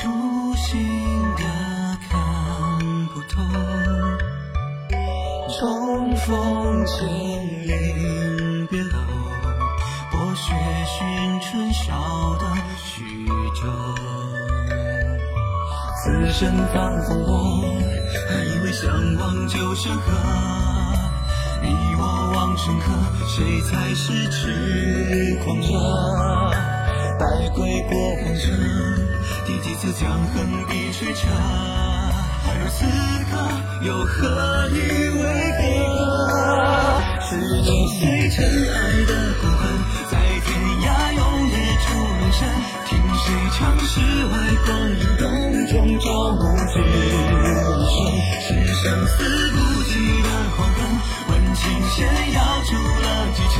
初心的看不透，重逢千里别后，薄雪寻春少的许久。此生当风波，还以为相忘旧山河。你我往生客，谁才是痴狂者？百鬼过荒城。第几次将横笛吹彻？而此刻又何以为何？是你碎尘埃的骨痕，在天涯永夜出龙神。听谁唱世外光阴洞中朝暮之声？是生死不羁的黄昏，问琴弦摇出了几程？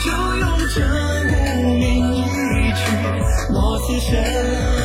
就用这无名一曲落此生。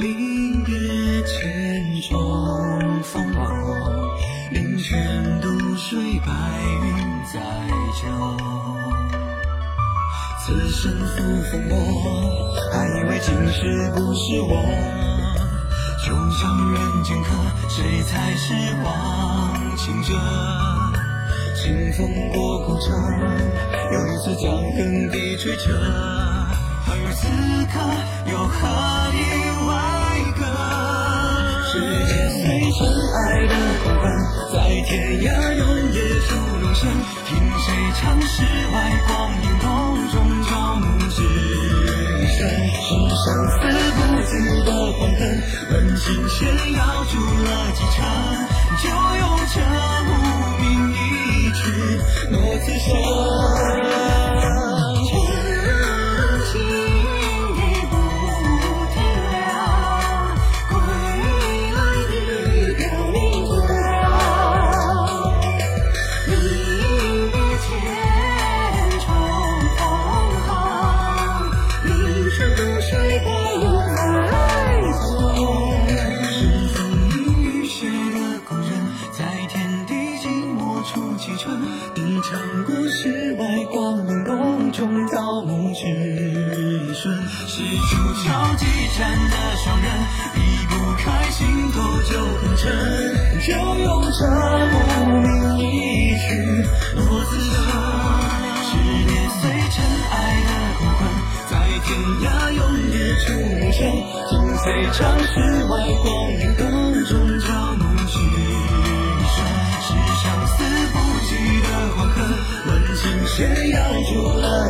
临别千重风流，林泉渡水，白云载舟。此生负风波，还以为今世不是我。秋上人间客，谁才是忘情者？清风过古城，又一次将横笛吹彻。而此刻又何以？世界碎尘埃的骨痕，在天涯永夜出龙神。听谁唱世外光阴洞中朝暮之声？是生死不羁的黄昏，问琴弦摇出了几程？就用这无名一曲诺此生。洞中朝暮之瞬。是出鞘即斩的双人，离不开心头就很沉。就用这无名一曲落此生。是裂碎尘埃的孤魂，在天涯永夜出梦神。今岁唱世外光阴洞中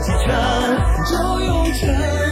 几场？就用这